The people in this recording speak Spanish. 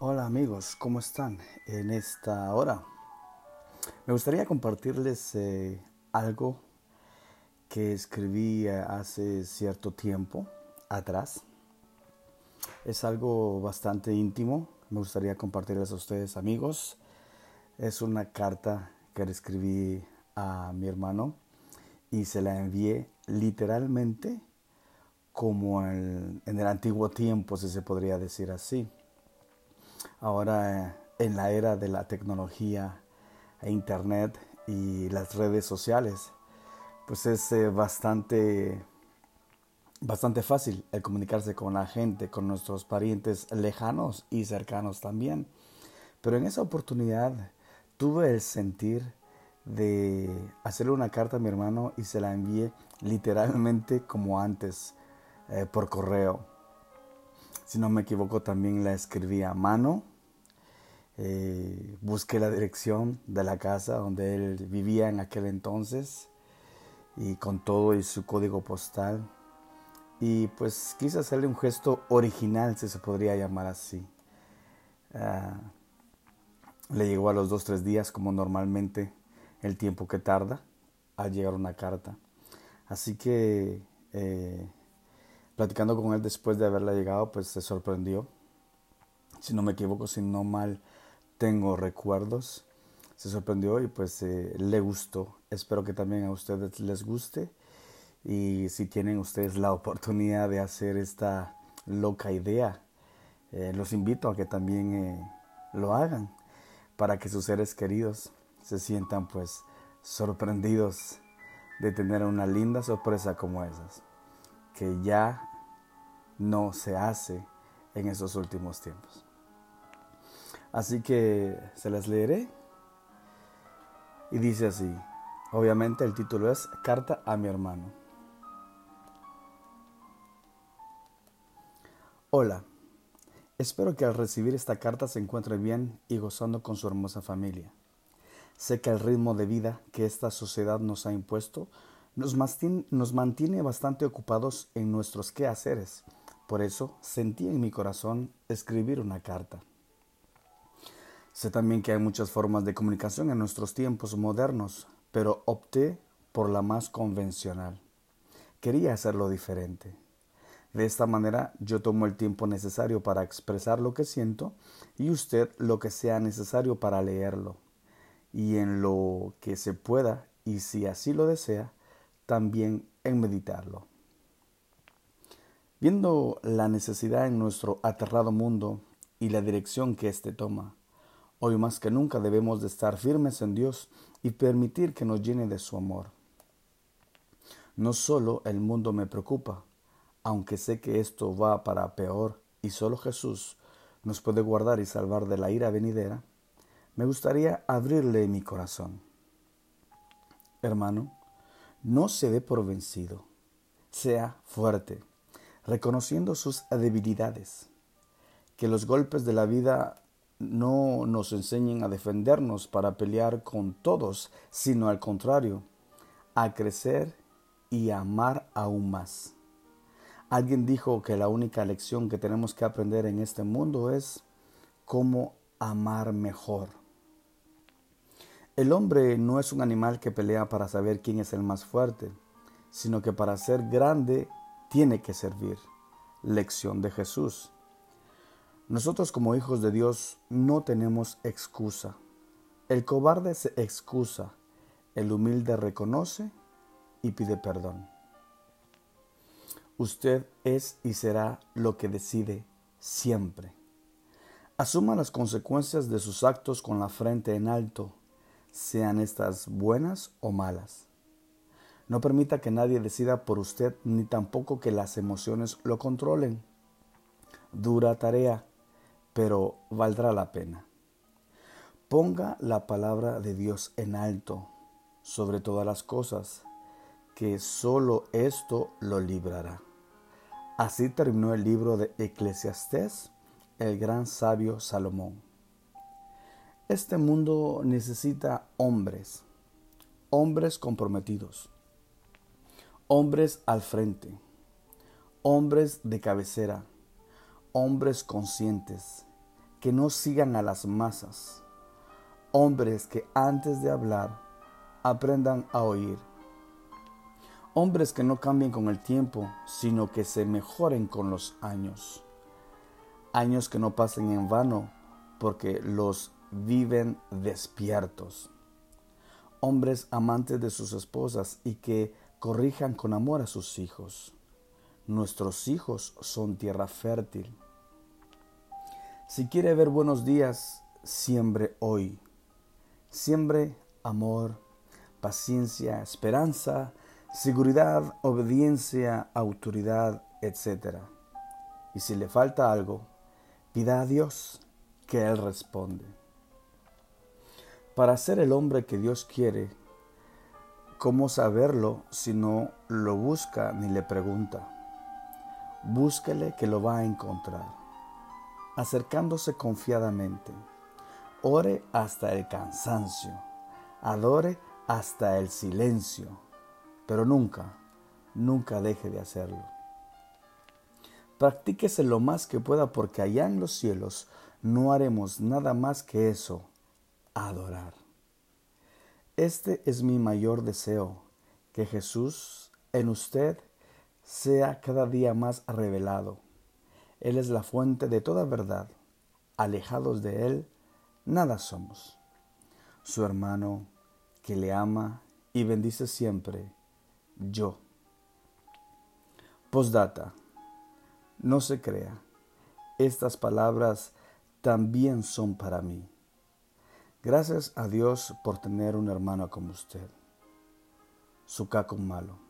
Hola amigos, ¿cómo están en esta hora? Me gustaría compartirles eh, algo que escribí eh, hace cierto tiempo atrás. Es algo bastante íntimo, me gustaría compartirles a ustedes amigos. Es una carta que le escribí a mi hermano y se la envié literalmente como en el antiguo tiempo, si se podría decir así ahora eh, en la era de la tecnología, e internet y las redes sociales, pues es eh, bastante, bastante fácil el comunicarse con la gente, con nuestros parientes lejanos y cercanos también. Pero en esa oportunidad tuve el sentir de hacerle una carta a mi hermano y se la envié literalmente como antes, eh, por correo. Si no me equivoco, también la escribí a mano. Eh, busqué la dirección de la casa donde él vivía en aquel entonces y con todo y su código postal. Y pues quise hacerle un gesto original, si se podría llamar así. Ah, le llegó a los dos, tres días, como normalmente el tiempo que tarda a llegar una carta. Así que eh, platicando con él después de haberla llegado, pues se sorprendió. Si no me equivoco, si no mal tengo recuerdos, se sorprendió y pues eh, le gustó. Espero que también a ustedes les guste. Y si tienen ustedes la oportunidad de hacer esta loca idea, eh, los invito a que también eh, lo hagan para que sus seres queridos se sientan pues sorprendidos de tener una linda sorpresa como esas, que ya no se hace en esos últimos tiempos. Así que se las leeré. Y dice así, obviamente el título es Carta a mi hermano. Hola, espero que al recibir esta carta se encuentre bien y gozando con su hermosa familia. Sé que el ritmo de vida que esta sociedad nos ha impuesto nos mantiene, bastante ocupados en nuestros quehaceres por eso sentí en mi corazón escribir una carta. Sé también que hay muchas formas de comunicación en nuestros tiempos modernos, pero opté por la más convencional. Quería hacerlo diferente. De esta manera yo tomo el tiempo necesario para expresar lo que siento y usted lo que sea necesario para leerlo. Y en lo que se pueda, y si así lo desea, también en meditarlo. Viendo la necesidad en nuestro aterrado mundo y la dirección que éste toma, hoy más que nunca debemos de estar firmes en Dios y permitir que nos llene de su amor. No solo el mundo me preocupa, aunque sé que esto va para peor y solo Jesús nos puede guardar y salvar de la ira venidera, me gustaría abrirle mi corazón. Hermano, no se dé por vencido, sea fuerte reconociendo sus debilidades. Que los golpes de la vida no nos enseñen a defendernos para pelear con todos, sino al contrario, a crecer y a amar aún más. Alguien dijo que la única lección que tenemos que aprender en este mundo es cómo amar mejor. El hombre no es un animal que pelea para saber quién es el más fuerte, sino que para ser grande tiene que servir. Lección de Jesús. Nosotros como hijos de Dios no tenemos excusa. El cobarde se excusa, el humilde reconoce y pide perdón. Usted es y será lo que decide siempre. Asuma las consecuencias de sus actos con la frente en alto, sean estas buenas o malas. No permita que nadie decida por usted ni tampoco que las emociones lo controlen. Dura tarea, pero valdrá la pena. Ponga la palabra de Dios en alto sobre todas las cosas, que sólo esto lo librará. Así terminó el libro de Eclesiastés, el gran sabio Salomón. Este mundo necesita hombres, hombres comprometidos Hombres al frente, hombres de cabecera, hombres conscientes, que no sigan a las masas, hombres que antes de hablar aprendan a oír, hombres que no cambien con el tiempo, sino que se mejoren con los años, años que no pasen en vano porque los viven despiertos, hombres amantes de sus esposas y que corrijan con amor a sus hijos. Nuestros hijos son tierra fértil. Si quiere ver buenos días, siembre hoy. Siembre amor, paciencia, esperanza, seguridad, obediencia, autoridad, etc. Y si le falta algo, pida a Dios que Él responde. Para ser el hombre que Dios quiere, ¿cómo saberlo si no lo busca ni le pregunta? Búsquele que lo va a encontrar. Acercándose confiadamente, ore hasta el cansancio, adore hasta el silencio, pero nunca, nunca deje de hacerlo. Practíquese lo más que pueda porque allá en los cielos no haremos nada más que eso, adorar. Este es mi mayor deseo, que Jesús en usted sea cada día más revelado. Él es la fuente de toda verdad. Alejados de Él, nada somos. Su hermano, que le ama y bendice siempre, yo. Postdata. No se crea. Estas palabras también son para mí. Gracias a Dios por tener un hermano como usted. Su caco malo.